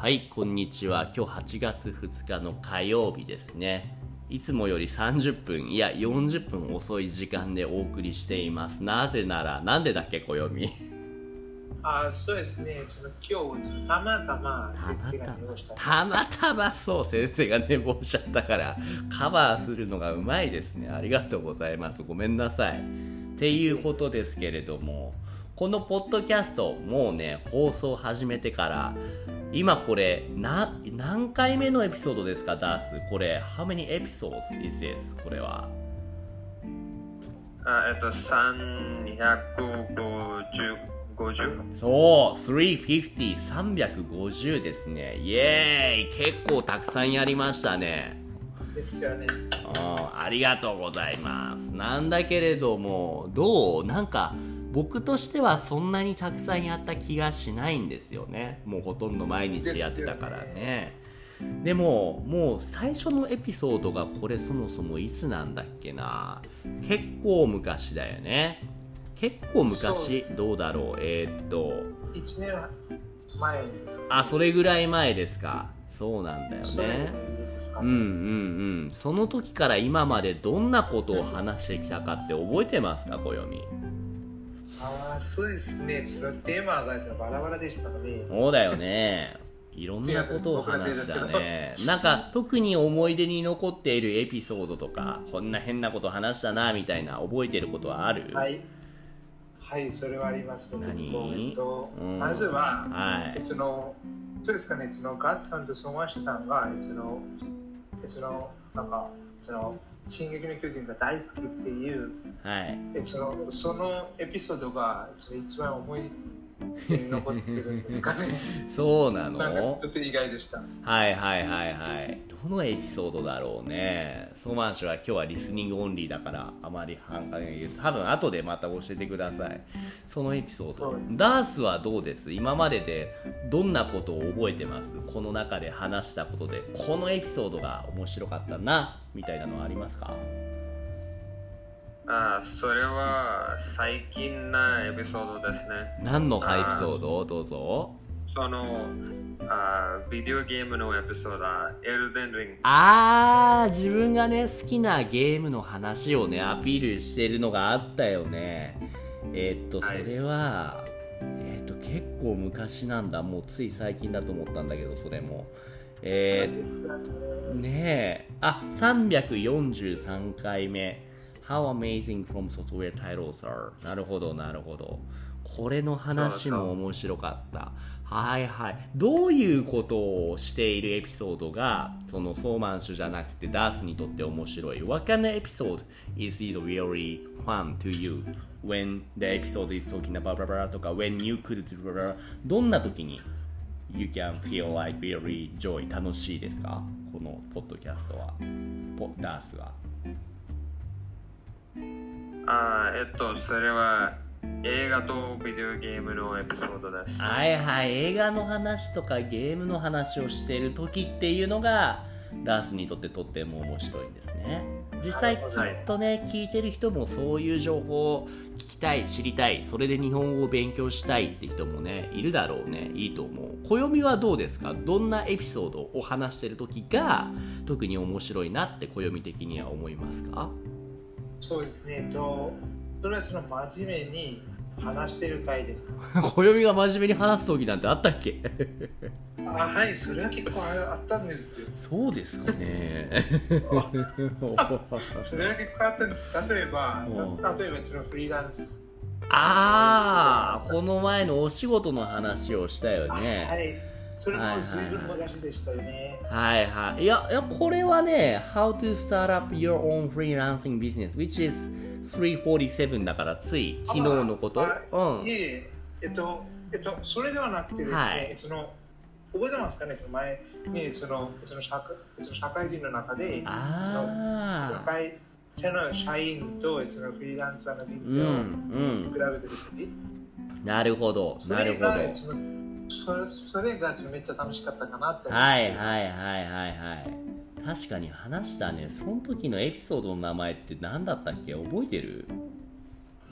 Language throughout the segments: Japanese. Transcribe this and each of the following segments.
はい、こんにちは。今日8月2日の火曜日ですね。いつもより30分、いや40分遅い時間でお送りしています。なぜなら、なんでだっけ、暦。あそうですね、その今日、たまたま先生が寝坊した。たまたまそう、先生が寝坊しちゃったから、カバーするのがうまいですね。ありがとうございます。ごめんなさい。っていうことですけれども、このポッドキャスト、もうね、放送始めてから、今これ、な、何回目のエピソードですか、ダース。これ、how many episodes is this? これは。あえっと、350、50? そう、350、350ですね。イエーイ結構たくさんやりましたね。ですよね。あありがとうございます。なんだけれども、どう？なんか、僕としてはそんなにたくさんやった気がしないんですよね。もうほとんど毎日やってたからね。でも、もう最初のエピソードがこれそもそもいつなんだっけな。結構昔だよね。結構昔どうだろう？えー、っと、1年前。あ、それぐらい前ですか。そうなんだよね。うんうんうん。その時から今までどんなことを話してきたかって覚えてますか、暦。そうですね。そのテーマがバラバラでしたので、そうだよね。いろんなことを話したね。なんか特に思い出に残っているエピソードとか、こんな変なこと話したなみたいな覚えてることはある？はい。はい、それはあります。何？えっとうんまずは、はい。その、そうですかね、そのガッツさんとソマシさんが、その、その、なんか、その、進撃の巨人が大好きっていう、はい。えそのそのエピソードが一番思い残ってるんですかね。そうななんかのちょっと意外でした。はいはいはいはい。どのエピソードだろうね。ソマン氏は今日はリスニングオンリーだからあまり反感が言う。多分後でまた教えてください。そのエピソードダースはどうです？今まででどんなことを覚えてます？この中で話したことで、このエピソードが面白かったな、みたいなのはありますか？あそれは最近なエピソードですね。何のエピソード？どうぞ。そのあビデオゲームのエピソード、エルデンリング。あー、自分がね、好きなゲームの話をね、アピールしてるのがあったよね。えーっと、そはいれは、えーっと、結構昔なんだ。もうつい最近だと思ったんだけど、それも。えー、ねえ。あ、343回目。How amazing from software titles are. なるほど、なるほど。これの話も面白かった。はいはい。どういうことをしているエピソードが、そのソーマンシュじゃなくてダースにとって面白い ?What kind of episode is it really fun to you when the episode is talking about blah blah blah とか when you could do blah blah どんな時に you can feel like really joy 楽しいですかこのポッドキャストは。ポダースは。あえっと、それは映画とビデオゲームのエピソードです。はいはい、映画の話とかゲームの話をしている時っていうのがダースにとってとっても面白いんですね。実際きっとね聞いてる人もそういう情報を聞きたい知りたいそれで日本語を勉強したいって人もねいるだろうね。いいと思う。暦はどうですか？どんなエピソードを話してる時が特に面白いなって暦的には思いますか？そうですね。えっと、それはその真面目に話してる回ですか？暦が真面目に話す時なんてあったっけ？あはい、それは結構あったんですよ。そうですかねそれは結構あったんです。例えばう、例えばそのフリーランス。ああこの前のお仕事の話をしたよはねい。それも随分昔でしたよね。はいはい。いやいやこれはね How to start up your own freelancing business which is 347だからつい昨日のこと。あうん。いえいえ、えっと、えっと、それではなくてですね、はい。その覚えてますかね、その前にそのその社会その社会人の中で、そのああ会社の社員とそのフリーランサーの人うん生をうん。比べてる時、なるほどそなるほどそれそれがめっちゃ楽しかったかなってはいはいはいはいはい。確かに話したね。その時のエピソードの名前って何だったっけ？覚えてる？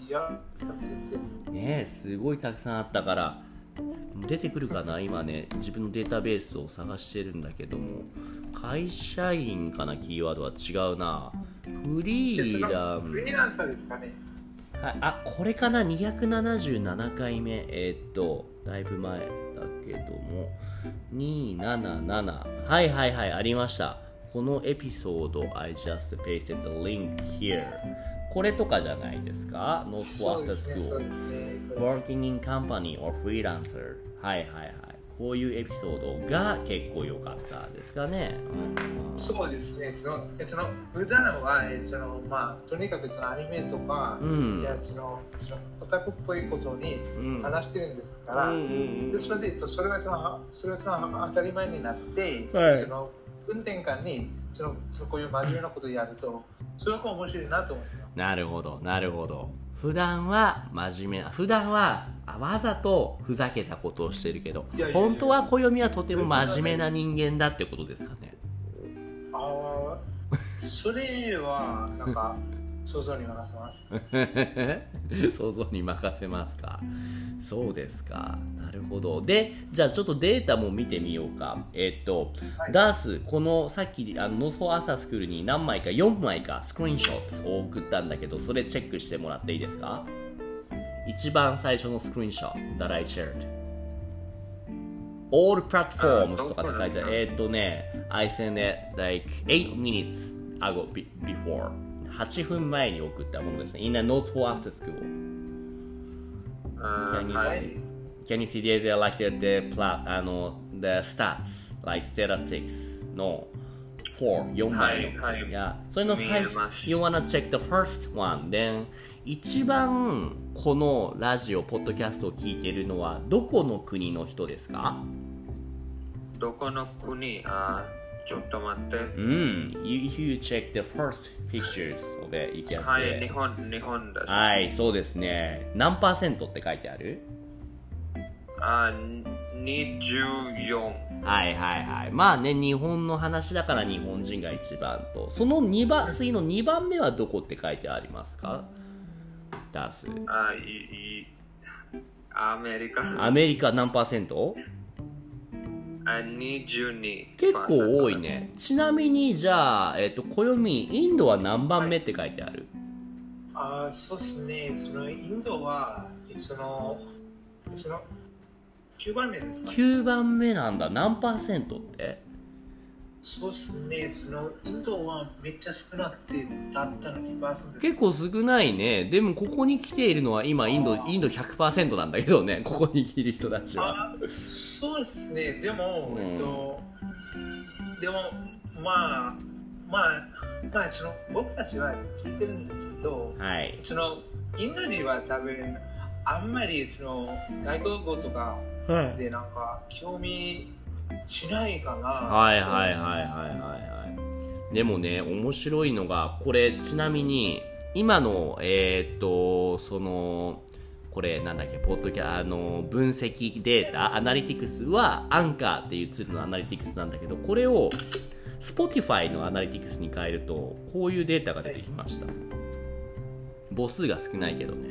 いや。ねえすごいたくさんあったから。出てくるかな今ね。自分のデータベースを探してるんだけども。会社員かな？キーワードは違うな。フリーラン。フリーランサーですかね。はい、あこれかな？277回目。えーっとだいぶ前。だけども277はいはいはいありましたこのエピソード I just pasted the link here これとかじゃないですか Not そう for で the すね、そう school ですね。Working in company or freelancer はいはいはいこういうエピソードが結構良かったですかね、うんそうですね。そのその普段はそのまあとにかくそのアニメとか、うんいやそのそのオタクっぽいことにうん話してるんですから、うんでそれでえっとそれがそのそれがその当たり前になって、はいその運転間にそのそのこういう真面目なことをやるとすごく面白いなと思います。なるほど、なるほど。普段は真面目な、普段はあわざとふざけたことをしてるけど本当は暦はとても真面目な人間だってことですかね。ああ、それはなんか想像に任せます。想像に任せますか？そうですか。なるほど。で、じゃあちょっとデータも見てみようか。えっと、はいダース、このさっきあのノーアーサースクールに何枚か、4枚かスクリーンショットを送ったんだけど、それチェックしてもらっていいですか？一番最初のスクリーンショット that I shared。All platforms とかって書いてある。えっとね、I sent it like 8 minutes ago be- before. 8分前に送ったものですね。In a notes for after school. あ Can you は see? い Can you see there's a, like the, the, pla あの the stats, like statistics の4、4枚の。はいはそれの最初 You wanna check the first one, then 一番このラジオ、ポッドキャストを聞いてるのはどこの国の人ですかどこの国あちょっと待って。うん。You, you check the first pictures of it, you can はい、日.本、日本です。はい、そうですね。何パーセントって書いてある？あ24。はいはいはい。まあね、日本の話だから日本人が一番と。その2番、次の2番目はどこって書いてありますか？ダース。あいいアメリカ。アメリカ何パーセント？あ22。結構多い。ね。ちなみに、じゃあ、えっ、と、暦、インドは何番目って書いてある？ああ、そうですね。そのインドはそのその9番目ですか、?9 番目なんだ。何パーセントって？そうですね。そのインドはめっちゃ少なくてたったの2%です。結構少ないね。でも、ここに来ているのは今、インド、インド100%なんだけどね。ここにいる人たちは。あそうですね。でも、うんえっと、でも、まあ、まあ、まあ、その僕たちは聞いてるんですけど、はい。そのインド人は多分、あんまりその外国語とかはい。でなんか興味しないかな。はいはいはいはいはいはい。でもね面白いのがこれちなみに今のえーっとそのこれなんだっけポッドキャあの分析データアナリティクスはアンカーっていうツールのアナリティクスなんだけどこれを Spotify のアナリティクスに変えるとこういうデータが出てきました。母数が少ないけどね。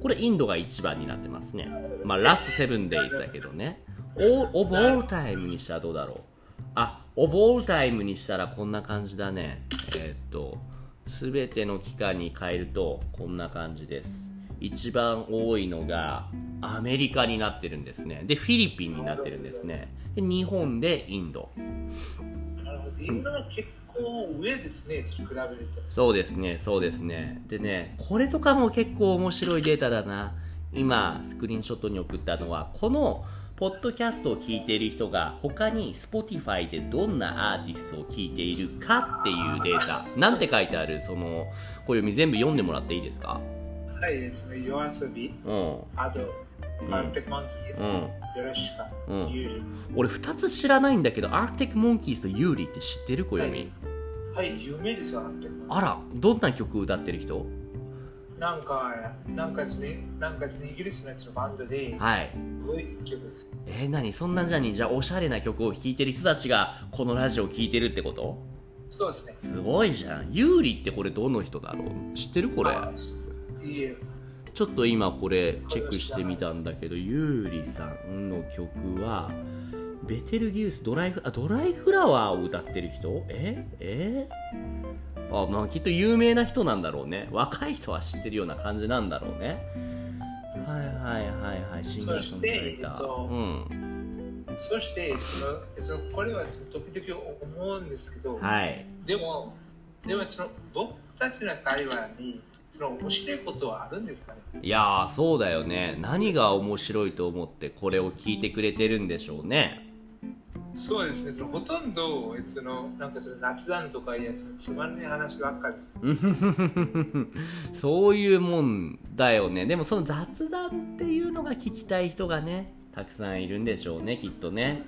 これインドが一番になってますね。まあラスト7 days だけどね。Of all time にしたらどうだろう。あ of all time にしたらこんな感じだね。えーっとすべての期間に変えるとこんな感じです。一番多いのがアメリカになってるんですね。でフィリピンになってるんですね。で日本でインド。なるほどインドは結構上ですね、比べると。そうですね、そうですね。でね、これとかも結構面白いデータだな。今、スクリーンショットに送ったのは、この、ポッドキャストを聞いている人が、他に Spotify でどんなアーティストを聞いているかっていうデータ。なんて書いてあるその、暦全部読んでもらっていいですか？はい、その夜遊び、うん。あと、うん。アンテクモンキーズ、うん。よろしか、うんユーリ。俺2つ知らないんだけど、アークテックモンキーズとユーリって知ってる？暦、はい。はい、有名ですよ、アンテクモンキーあら、どんな曲歌ってる人？ズ。なんか、なんかですね、なんかイギリスのやつのバンドで、はい。すごい曲です。えー、何？そんなじゃにじゃあおしゃれな曲を聴いてる人たちがこのラジオを聴いてるってこと？そうですね。すごいじゃん。ユーリってこれどの人だろう？知ってるこれ？あいいえ、ちょっと今これチェックしてみたんだけどユーリさんの曲はベテルギウスドライフあドライフラワーを歌ってる人？え？え？あまあきっと有名な人なんだろうね。若い人は知ってるような感じなんだろうね。はいはいはいはい。シンガーソングライター、っとうん。そしてそのそのこれはちょっと時々思うんですけど、はい。でもでもその僕たちの会話にその面白いことはあるんですかね？いやーそうだよね。何が面白いと思ってこれを聞いてくれてるんでしょうねそうですね。ほとんどそのなんかその雑談とかいうやつつまんない話ばっかりです そういうもんだよね。でもその雑談っていうのが聞きたい人がねたくさんいるんでしょうねきっとね。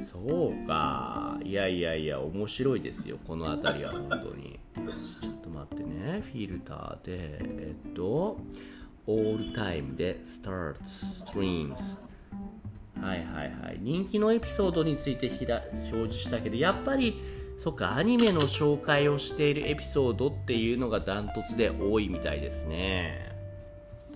そうか。いやいやいや面白いですよこの辺りは本当に。ちょっと待ってね。フィルターでえっと All Time で Starts Streams はいはいはい。人気のエピソードについてひら表示したけどやっぱりそっかアニメの紹介をしているエピソードっていうのがダントツで多いみたいですね。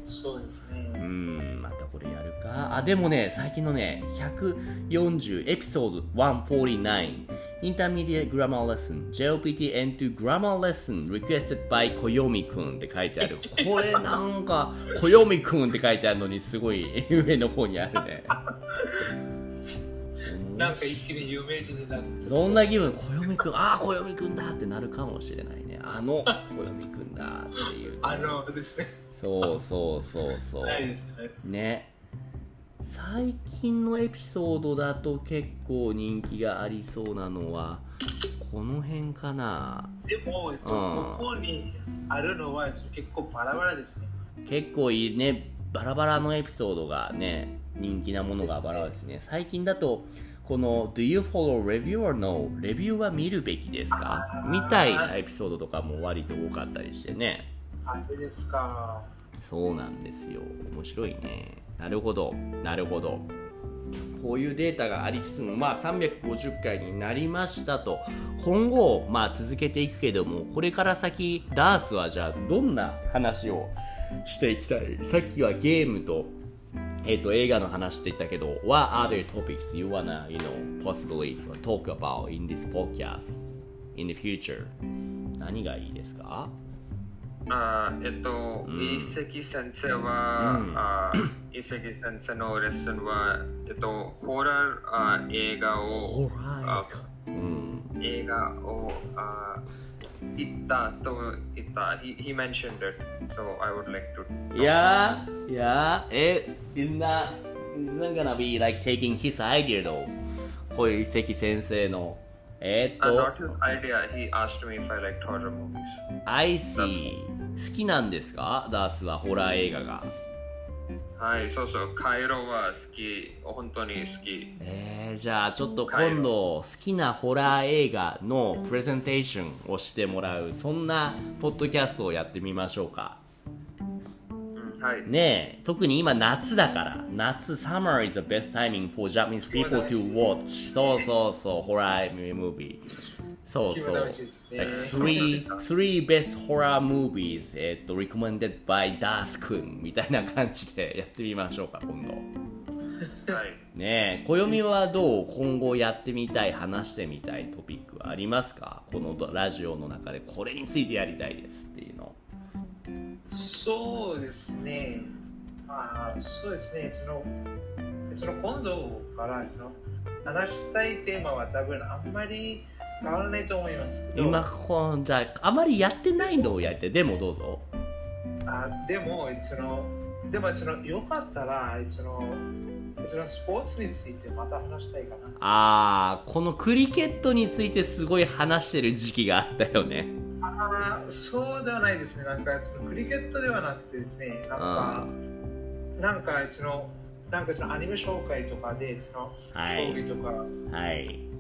そうですうねんまたこれやるか。あでもね最近のね140エピソード149 Intermediate Grammar Lesson JLPT N2 Grammar Lesson Requested by こよみくんって書いてある。これなんかこよみくんって書いてあるのにすごい上の方にあるね。なんか一気に有名人になる。そんな気分、こよみくん、ああ、こよみくんだってなるかもしれないね。あの、こよみくんだっていう、ね。あのですねそうそうそうそう。ねね。最近のエピソードだと結構人気がありそうなのは、この辺かな。でも、えっと、うんここにあるのは結構バラバラですね結構いいね、バラバラのエピソードがね、人気なものがバラバラですね。最近だと、この Do you follow review or no? レビューは見るべきですか？みたいなエピソードとかも割と多かったりしてね。あれですかそうなんですよ。面白いね。なるほど。なるほど。こういうデータがありつつも、まあ350回になりましたと。今後、まあ続けていくけども、これから先、ダースはじゃあどんな話をしていきたい？さっきはゲームと、えっ、と、映画の話って言ったけど、What other topics you wanna, you know, possibly talk about in this podcast in the future? 何がいいですかあーえっと、うん先生は、うん先生のレッスンは、えっと、ホラーあー映画を、ホラー映画。うん。映画をあー言ったと言った。He, he mentioned it, so I would like to. Yeah, yeah. It is not, it's not gonna be like taking his idea though. こういう一石先生の。えーっ Uh, と not、his idea. He asked me if I liked horror movies. I see. 好きなんですかダースはホラー映画が。はい、そうそう。カイロは好き。本当に好き。えー、じゃあちょっと今度好きなホラー映画のプレゼンテーションをしてもらうそんなポッドキャストをやってみましょうか。うんはい。ねえ特に今夏だから夏 summer is the best timing for Japanese people to watch そうそうそうホラームービーそうそう気分楽しいですね like three three best horror movies えっと recommended by ダースくんみたいな感じでやってみましょうか今度はい。ねえ暦はどう今後やってみたい話してみたいトピックはありますか？このラジオの中でこれについてやりたいですっていうのそうですね。あーそうですね。そのその今度からその話したいテーマは多分あんまり変わらないと思います今こうじゃああまりやってないのをやりたい。でもどうぞ。あでもそのでもそのよかったらそのそのスポーツについてまた話したいかな。あーこのクリケットについてすごい話してる時期があったよね。あーそうではないですね。なんかそのクリケットではなくてですね、なんかなんかそのなんかそのアニメ紹介とかでそのはい。将棋とか、はい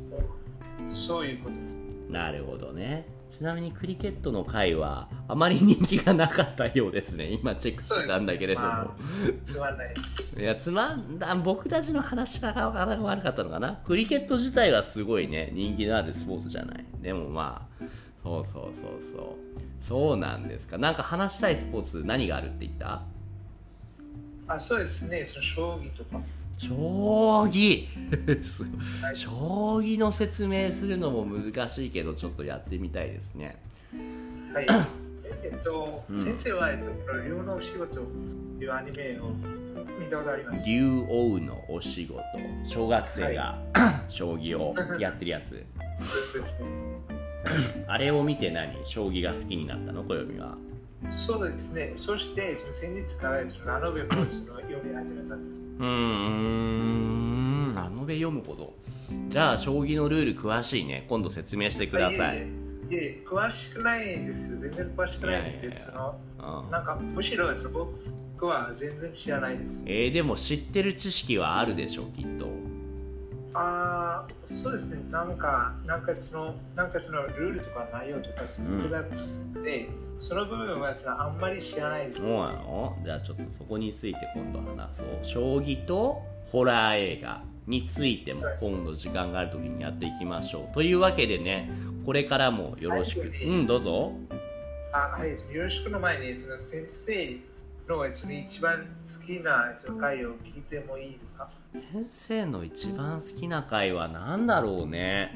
そういうこと。なるほどね。ちなみにクリケットの回はあまり人気がなかったようですね。今チェックしてたんだけれども、まあつまんない。いやつまんだ僕たちの話が悪かったのかな。クリケット自体はすごいね人気のあるスポーツじゃない。でもまあそうそうそうそう。そうなんですか。なんか話したいスポーツ何があるって言った？あそうですね、その将棋とか。将棋。将棋の説明するのも難しいけどちょっとやってみたいですね。はい。えっと、うん。先生は、えっと、竜のお仕事というアニメを見たことあります？竜王のお仕事。小学生が、将棋をやってるやつ。あれを見て何？将棋が好きになったの？暦はそうですね。そして、その先日からラノベコーチの読み始めたんです。うーんラノベ読むほどじゃあ将棋のルール詳しいね今度説明してくださいいえ詳しくないんですよ。全然詳しくないんですよ。いやいやいやそのうんなんか、むしろ僕は全然知らないです。えー、でも知ってる知識はあるでしょきっとああ、そうですね。なんか、なんかその、なんかそのルールとか内容とか、その複雑で、その部分はそのあんまり知らないです。そうなの？じゃあちょっとそこについて今度話そう。将棋とホラー映画についても今度時間がある時にやっていきましょう。というわけでねこれからもよろしく。うんどうぞ。あはい、よろしく。の前に、先生一番好きな回を聞いてもいいですか？先生の一番好きな回は何だろうね。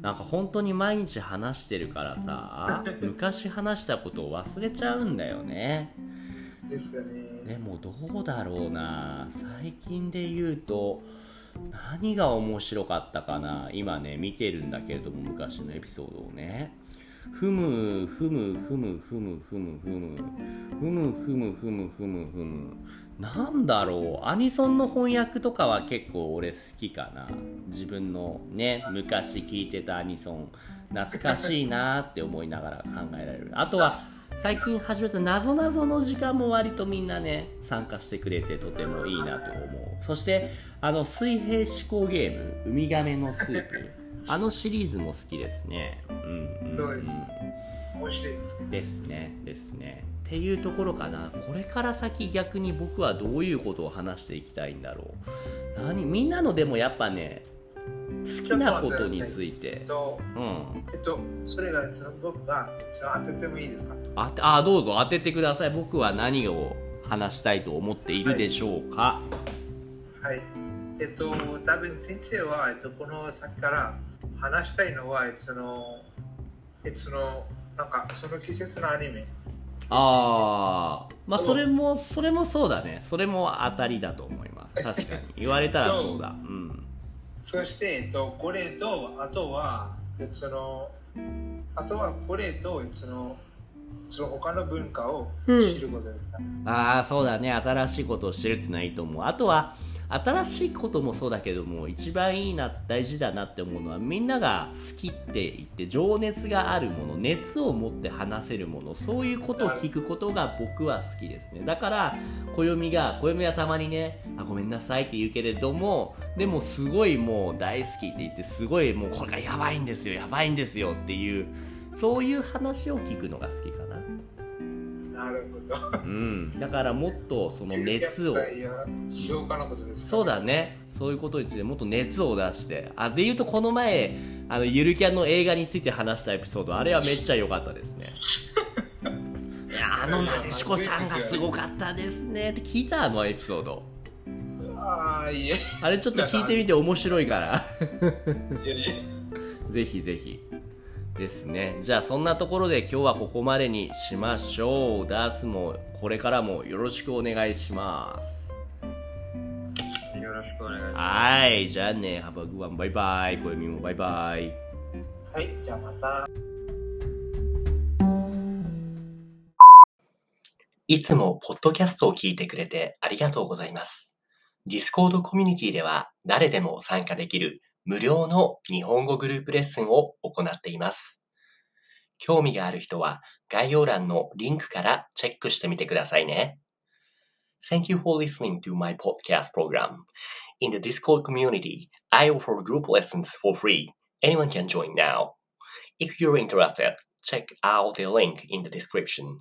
なんか本当に毎日話してるからさ 昔話したことを忘れちゃうんだよね。ですよね。でもどうだろうな。最近で言うと何が面白かったかな。今ね見てるんだけれども昔のエピソードをねふむふむふむふむふむふむ。ふむふむふむふむふむ。なんだろう。アニソンの翻訳とかは結構俺好きかな。自分のね昔聞いてたアニソン。懐かしいなって思いながら考えられる。あとは最近始めたなぞなぞの時間も割とみんなね参加してくれてとてもいいなと思う。そしてあの水平思考ゲームウミガメのスープあのシリーズも好きですね。うん、ん。そうです。面白いですね。ですねですね。っていうところかな。これから先逆に僕はどういうことを話していきたいんだろう。何みんなのでもやっぱね好きなことについえてっと、うん。えっと、それがその僕が当ててもいいですか？あてあどうぞ。当ててください。僕は何を話したいと思っているでしょうか、はい。えっと、多分先生は、えっと、この先から話したいのは、えっと、その、えっと、その、なんか、その季節のアニメ。ああまあそれもそれもそうだね。それも当たりだと思います。確かに。言われたらそうだ。う。ん。そして、えっと、これと、あとは、えっと、その、あとはこれと、えっと、その、その他の文化を知ることですか、ああそうだね。新しいことを知るってのはいいと思う。あとは新しいこともそうだけども一番いいな大事だなって思うのはみんなが好きって言って情熱があるもの熱を持って話せるものそういうことを聞くことが僕は好きですねだから暦が暦はたまにねあごめんなさいって言うけれどもでもすごいもう大好きって言ってすごいもうこれがやばいんですよやばいんですよっていうそういう話を聞くのが好きかな。うん、だからもっとその熱をそうだねそういうことについてもっと熱を出してあで言うとこの前あのゆるキャンの映画について話したエピソードあれはめっちゃ良かったですねいやあのなでしこちゃんがすごかったですねって聞いたあのエピソードああ、いえ。あれちょっと聞いてみて面白いから。ぜひぜひですね。じゃあそんなところで今日はここまでにしましょう。ダースもこれからもよろしくお願いします。よろしくお願いします。はい。じゃあね。Have a good one バイバイ。小みもバイバイ。はい、じゃあまた。いつもポッドキャストを聞いてくれてありがとうございます。Discord コミュニティでは誰でも参加できる無料の日本語グループレッスンを行っています。興味がある人は概要欄のリンクからチェックしてみてくださいね。Thank you for listening to my podcast program. In the Discord community, I offer group lessons for free. Anyone can join now. If you're interested, check out the link in the description.